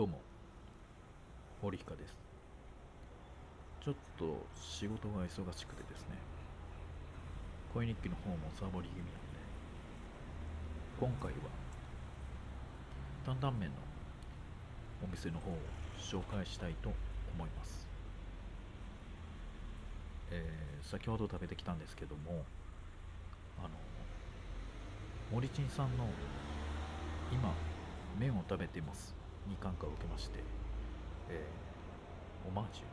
どうも。堀彦です。ちょっと仕事が忙しくてですね。恋日記の方もサボり気味なんで。今回は担々麺のお店の方を紹介したいと思います。えー、先ほど食べてきたんですけどもあの森珍さんの今麺を食べています。に感化を受けまして、えー、オマージュ、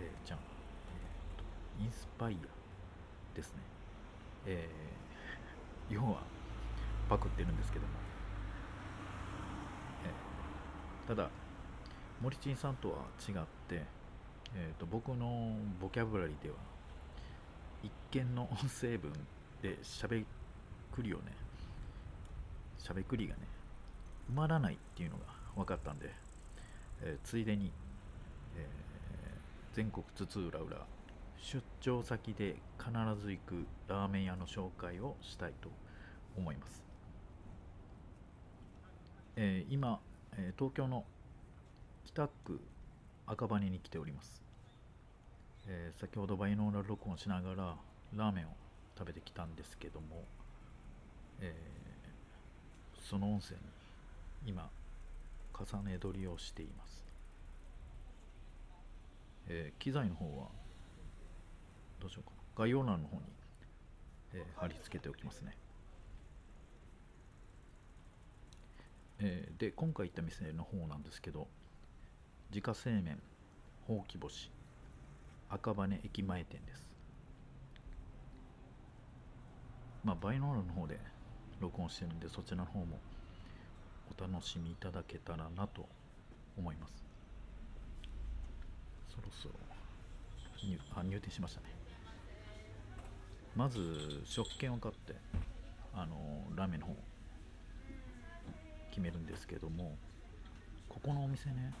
えー、じゃん、えー、インスパイアですね、えー、要はパクってるんですけども、えー、ただ森珍さんとは違って、えーと、僕のボキャブラリーでは一見の音声文で喋くりをね喋くりがね埋まらないっていうのが分かったんで、えー、ついでに、えー、全国津々浦々出張先で必ず行くラーメン屋の紹介をしたいと思います、えー、今、え東京の北区赤羽に来ております、え先ほどバイノーラル録音しながらラーメンを食べてきたんですけども、えその音声に今重ね撮りをしています、えー、機材の方はどうしようか概要欄の方に、えー、貼り付けておきますね、えー、で今回行った店の方なんですけど自家製麺ほうき星赤羽駅前店です。まあバイノーラの方で録音してるんでそちらの方もお楽しみいただけたらなと思います。そろそろ入あ入店しましたね。まず食券を買ってあのラーメンの方決めるんですけどもここのお店ね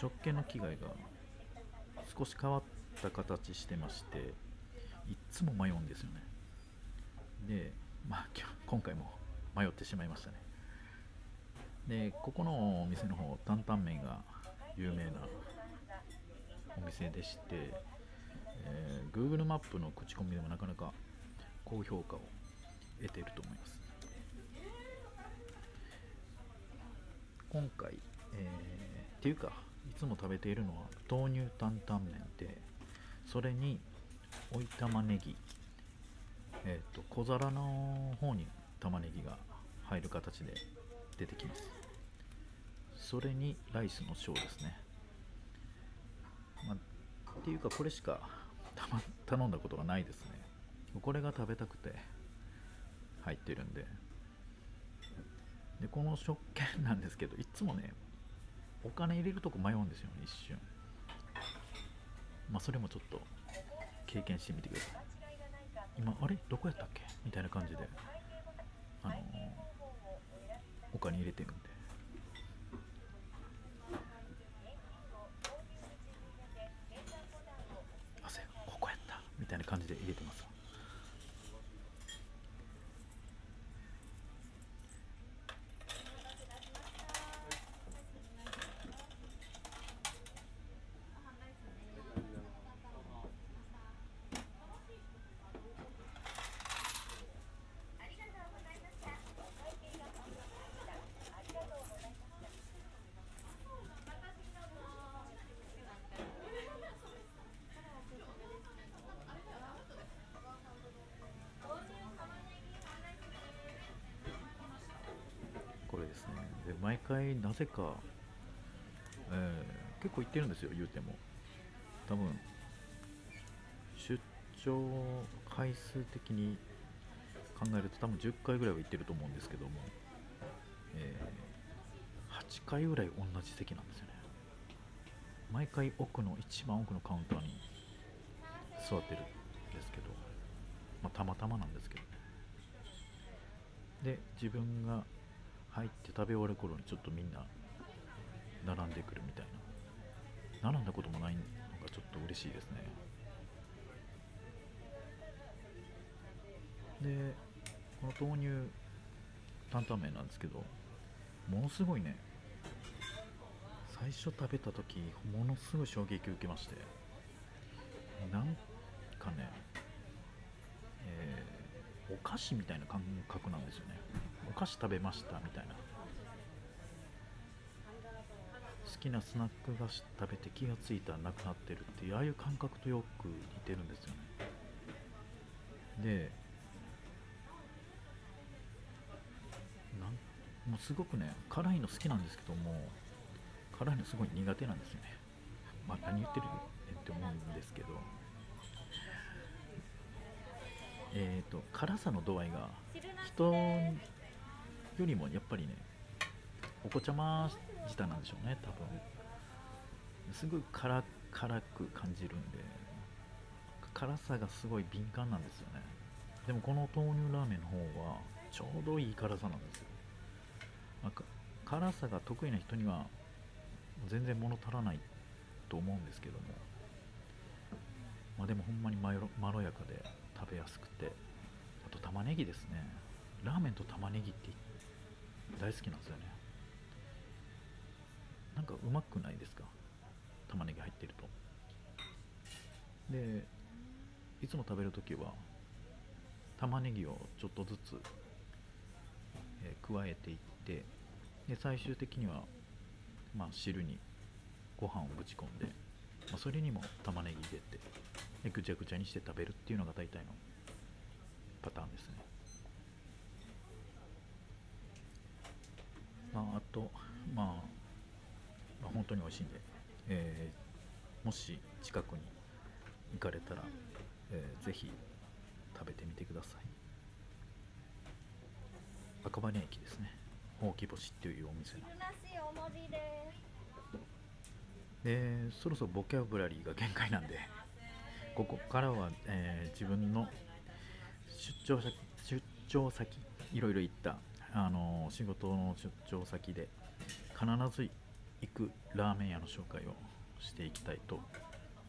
食券の機械が少し変わった形してましていっつも迷うんですよね。でまあ今回も迷ってしまいましたね。でここのお店の方担々麺が有名なお店でして、えー、Google マップの口コミでもなかなか高評価を得ていると思います。今回、えー、っていうかいつも食べているのは豆乳担々麺でそれに追い玉ねぎえっ、ー、と小皿の方に玉ねぎが入る形で出てきます。それにライスの小ですね、ま、っていうかこれしか頼んだことがないですね。これが食べたくて入ってるんで。でこの食券なんですけどいつもねお金入れるとこ迷うんですよね一瞬。まあそれもちょっと経験してみてください。今あれ？どこやったっけ？みたいな感じで。あのー、お金入れてるんで。たいな感じで入れてます。回なぜか、えー、結構行ってるんですよ言うても。多分出張回数的に考えると多分10回ぐらいは行ってると思うんですけども、えー、8回ぐらい同じ席なんですよね。毎回奥の一番奥のカウンターに座ってるんですけど、まあ、たまたまなんですけど。ねで自分が入って食べ終わる頃にちょっとみんな並んでくるみたいな。並んだこともないのがちょっと嬉しいですね。でこの豆乳担々麺なんですけどものすごいね。最初食べた時ものすごい衝撃を受けまして。なんかね、えー、お菓子みたいな感覚なんですよね。菓子食べましたみたいな。好きなスナック菓子食べて気がついたらなくなってるっていうああいう感覚とよく似てるんですよね。でなんもうすごくね辛いの好きなんですけども辛いのすごい苦手なんですよね。まあ何言ってるねって思うんですけど。えっ、ー、と辛さの度合いが人よりもやっぱりねお子ちゃま舌なんでしょうね多分。すごい辛辛く感じるんで辛さがすごい敏感なんですよね。でもこの豆乳ラーメンの方はちょうどいい辛さなんですよ、まあ、辛さが得意な人には全然物足らないと思うんですけども。まあでもほんまにまろまろやかで食べやすくて。あと玉ねぎですね。ラーメンと玉ねぎって言って大好きなんですよね。なんかうまくないですか？玉ねぎ入ってると。でいつも食べるときは玉ねぎをちょっとずつ、えー、加えていってで最終的には、まあ、汁にご飯をぶち込んで、まあ、それにも玉ねぎ入れてでぐちゃぐちゃにして食べるっていうのが大体のパターンですね、まあ、あとまあまあ、本当に美味しいんで、えー、もし近くに行かれたら、えー、ぜひ食べてみてください。赤羽駅ですね。ほうき星っていうお店のでそろそろボキャブラリーが限界なんでここからは、えー、自分の出張先出張先いろいろ行った、あのー、仕事の出張先で必ず行くラーメン屋の紹介をしていきたいと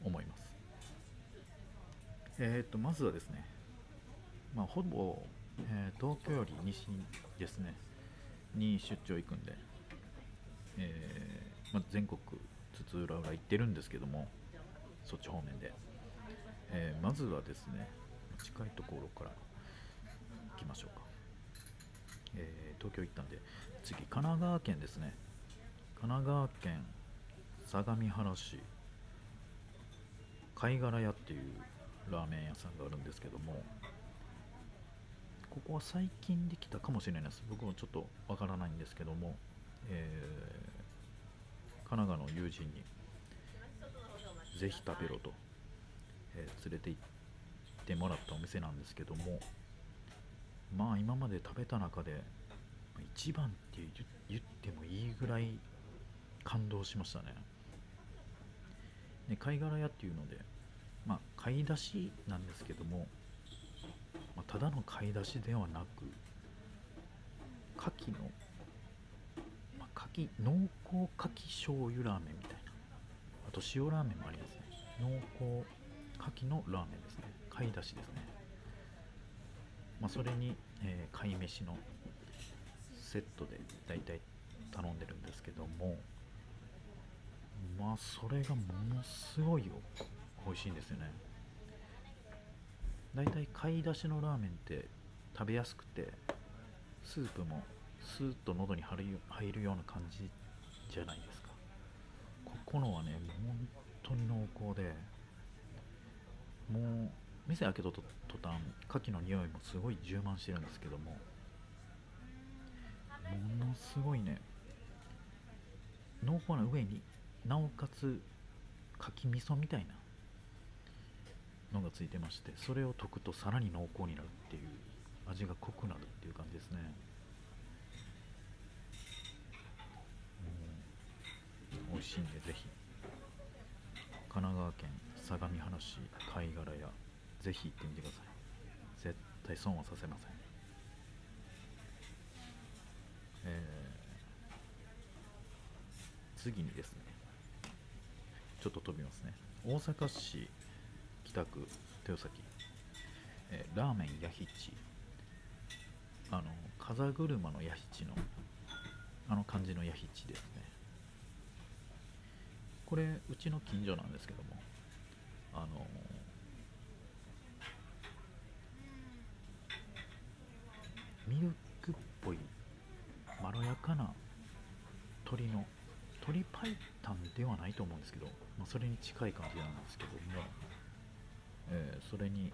思います。えっ、ー、とまずはですねまあほぼ、えー、東京より西ですねに出張行くんで、えー、まあ、全国津々浦々行ってるんですけどもそっち方面で、えまずはですね近いところから行きましょうか、え東京行ったんで次神奈川県ですね。神奈川県相模原市貝殻屋っていうラーメン屋さんがあるんですけどもここは最近できたかもしれないです。僕もちょっとわからないんですけども、えー、神奈川の友人にぜひ食べろと、えー、連れて行ってもらったお店なんですけどもまあ今まで食べた中で一番って言ってもいいぐらい感動しましたね。で貝殻屋っていうのでまあ買い出しなんですけども、まあ、ただの買い出しではなく牡蠣の、まあ、牡蠣濃厚牡蠣醤油ラーメンみたいな。あと塩ラーメンもありますね。濃厚牡蠣のラーメンですね。買い出しですね。まあ、それに、えー、貝飯のセットでだいたい頼んでるんですけどもまあそれがものすごいよ。美味しいんですよね。だいたい買い出しのラーメンって食べやすくてスープもスーッと喉に入るような感じじゃないですか。ここのはね本当に濃厚でもう店開けと途端牡蠣の匂いもすごい充満してるんですけどもものすごいね濃厚な上になおかつかき味噌みたいなのがついてましてそれを溶くとさらに濃厚になるっていう味が濃くなるっていう感じですね。うん。美味しいんでぜひ。神奈川県相模原市貝殻屋ぜひ行ってみてください。絶対損はさせません。えー、次にですねちょっと飛びますね。大阪市北区豊崎、えー、ラーメンヤヒチあの風車のヤヒチのあの感じのヤヒチですね。これうちの近所なんですけどもあのミルクっぽいまろやかな鶏の鶏白湯ではないと思うんですけど、まあ、それに近い感じなんですけども、えーそれに、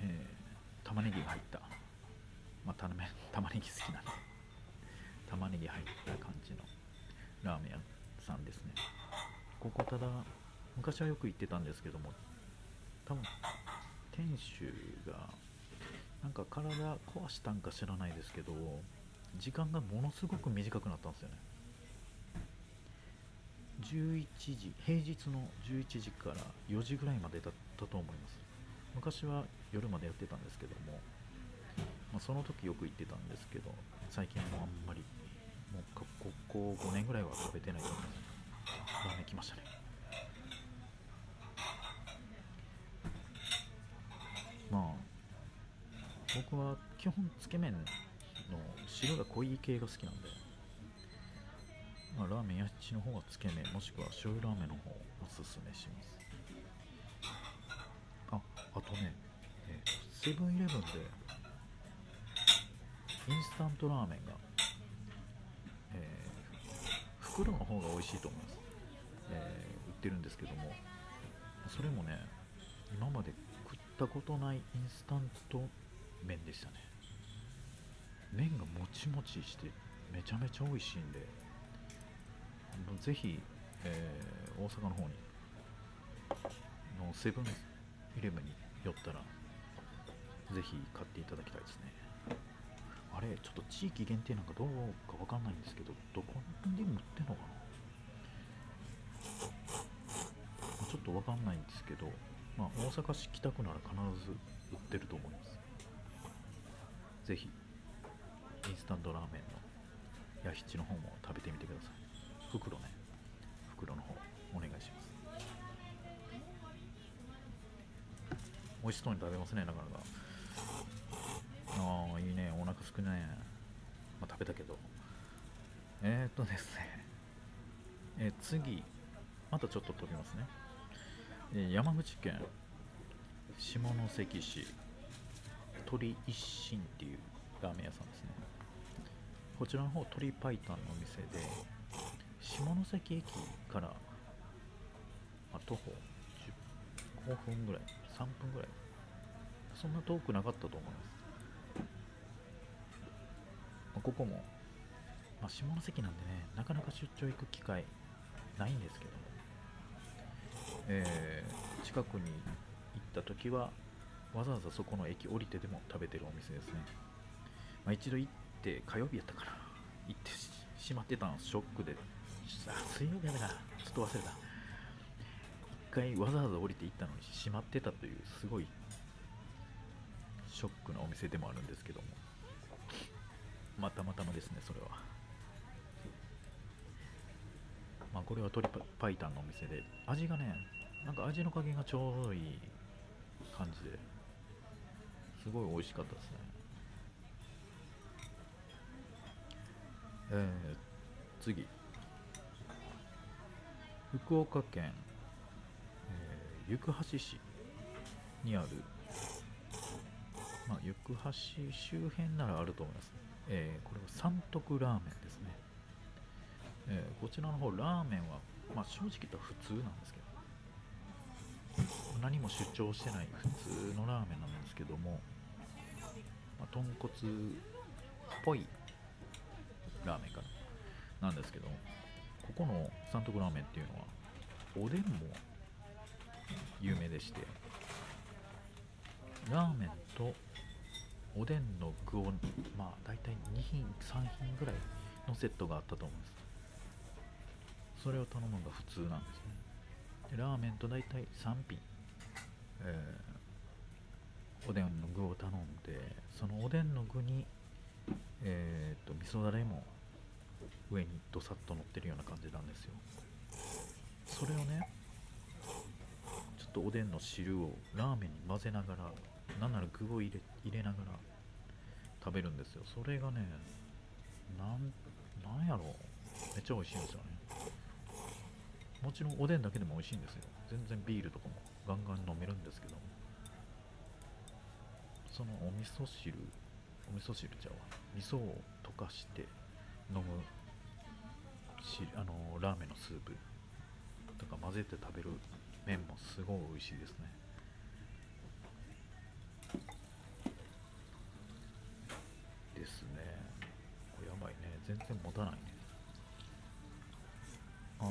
えー玉ねぎが入った、まあ、ため玉ねぎ好きなんで玉ねぎ入った感じのラーメン屋さんですね。ここただ昔はよく行ってたんですけども多分店主がなんか体壊したんか知らないですけど時間がものすごく短くなったんですよね。11時平日の11時から4時ぐらいまでだったと思います。昔は夜までやってたんですけども、まあ、その時よく行ってたんですけど最近もあんまりもうここ5年ぐらいは食べてないと思います。ラーメン来ましたね。まあ僕は基本つけ麺の汁が濃い系が好きなんで、まあ、ラーメンや七の方はつけ麺もしくは醤油ラーメンの方をおすすめします。ああとねセブンイレブンでインスタントラーメンが、えー袋の方が美味しいと思います、えー売ってるんですけども。それもね今まで食ったことないインスタント麺でしたね。麺がもちもちしてめちゃめちゃ美味しいんでぜひ、えー大阪の方にのセブンイレブンに寄ったらぜひ買っていただきたいですね。あれちょっと地域限定なんかどうかわかんないんですけどどこにでも売ってんのかな？ちょっとわかんないんですけど、まあ、大阪市北区なら必ず売ってると思います。ぜひ。インスタントラーメンのヤヒチの方も食べてみてください。袋ね。袋の方お願いします。美味しそうに食べますねなかなか。ああいいね。お腹すくね。まあ食べたけど。えー、っとですね。え次。またちょっと飛びますね、え山口県下関市。鳥一心っていうラーメン屋さんですね。こちらの方鶏白湯のお店で下関駅から、まあ、徒歩15分ぐらい3分ぐらい。そんな遠くなかったと思います、まあここも、まあ、下関なんでねなかなか出張行く機会ないんですけども、えー近くに行った時はわざわざそこの駅降りてでも食べてるお店ですね、まあ、一度行って火曜日やったかな。行ってししまってたのショックで。あ水曜日やめな。ちょっと忘れた。一回わざわざ降りて行ったのに閉まってたというすごいショックなお店でもあるんですけども。またまたまですねそれは。まあこれは鶏パイタンのお店で味がねなんか味の加減がちょうどいい感じですごい美味しかったですね。えー、次。福岡県、えー、行橋市にあるまあ、行橋周辺ならあると思います、えーこれは三徳ラーメンですね、えーこちらの方ラーメンは、まあ、正直言ったら普通なんですけど何も主張してない普通のラーメンなんですけども、まあ、豚骨っぽいラーメンか。ななんですけどここの三徳ラーメンっていうのはおでんも有名でしてラーメンとおでんの具をまあ大体2品3品ぐらいのセットがあったと思います。それを頼むのが普通なんですね。でラーメンと大体3品、えーおでんの具を頼んでそのおでんの具にえー、と味噌だれも上にどさっと乗ってるような感じなんですよ。それをねちょっとおでんの汁をラーメンに混ぜながらなんなら具を入れ入れながら食べるんですよ。それがねなんなんやろう。めっちゃ美味しいんですよね。もちろんおでんだけでも美味しいんですよ。全然ビールとかもガンガン飲めるんですけど。そのお味噌汁お味噌汁ちゃうわ味噌を溶かして飲むしあのラーメンのスープとか混ぜて食べる麺もすごい美味しいですね。ですね。これやばいね。全然持たないね。ああ。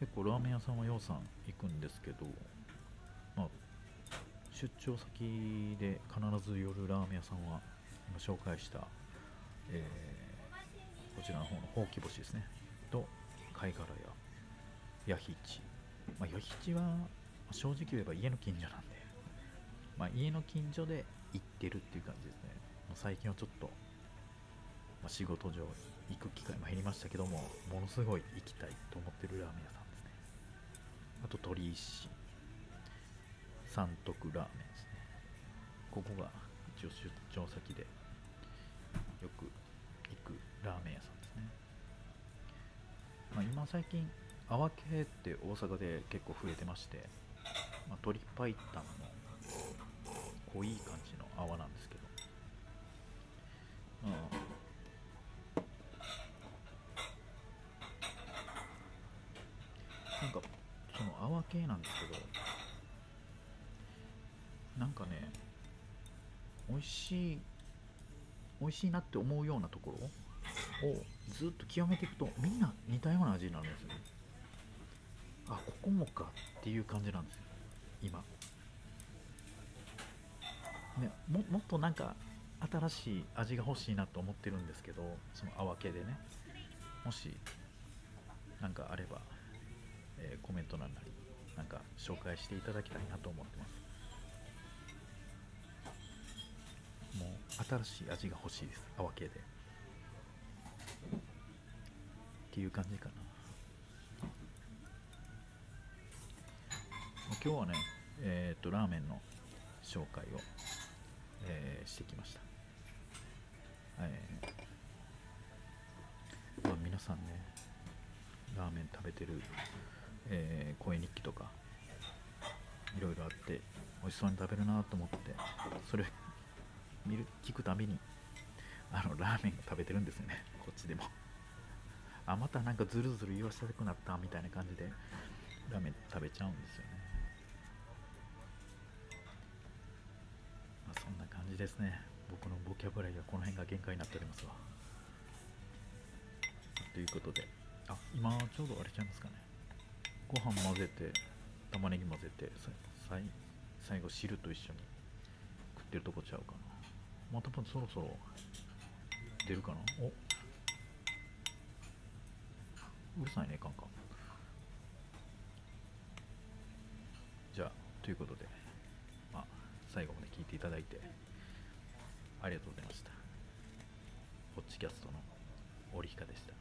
結構ラーメン屋さんはようさん行くんですけど出張先で必ず寄るラーメン屋さんは今紹介した、えーこちらの方のほうき星ですね。と貝殻屋ヤヒチまあヤヒチは正直言えば家の近所なんでまあ家の近所で行ってるっていう感じですね。最近はちょっと、まあ、仕事上行く機会も減りましたけどもものすごい行きたいと思ってるラーメン屋さんですね。あと鳥石三徳ラーメンですね。ここが一応出張先でよく行くラーメン屋さんですね、まあ、今最近泡系って大阪で結構増えてまして、まあ、鶏白湯の濃い感じの泡なんですけど、うん、なんかその泡系なんですけどなんかね美味しい美味しいなって思うようなところをずっと極めていくとみんな似たような味になるんですよね。あここもかっていう感じなんですよ。今。ねももっとなんか新しい味が欲しいなと思ってるんですけどその泡系でね。もしなんかあれば、えーコメント欄なりなんか紹介していただきたいなと思ってます。新しい味が欲しいです。泡系で。っていう感じかな。今日はねえっ、とラーメンの紹介を、えーしてきました。えーまあ、皆さんねラーメン食べてる、えー声日記とかいろいろあって美味しそうに食べるなと思ってそれ見る聞くたびにあのラーメン食べてるんですよね。こっちでも。あまたなんかズルズル言わせたくなったみたいな感じでラーメン食べちゃうんですよね。まあそんな感じですね。僕のボキャブラリーはこの辺が限界になっておりますわ。ということで。あ今ちょうどあれちゃいますかね。ご飯混ぜて玉ねぎ混ぜてさい最後汁と一緒に食ってるとこちゃうかな。またそろそろ出るかな？お。うるさいねカンカン。じゃあということでまあ最後まで聞いていただいてありがとうございました。ホッチキャストの折ひかでした。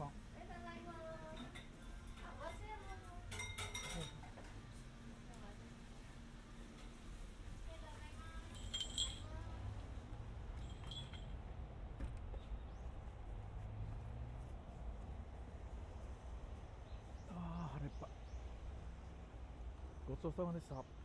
あ。あ、れ物。ああ腹いっぱいごちそうさまでした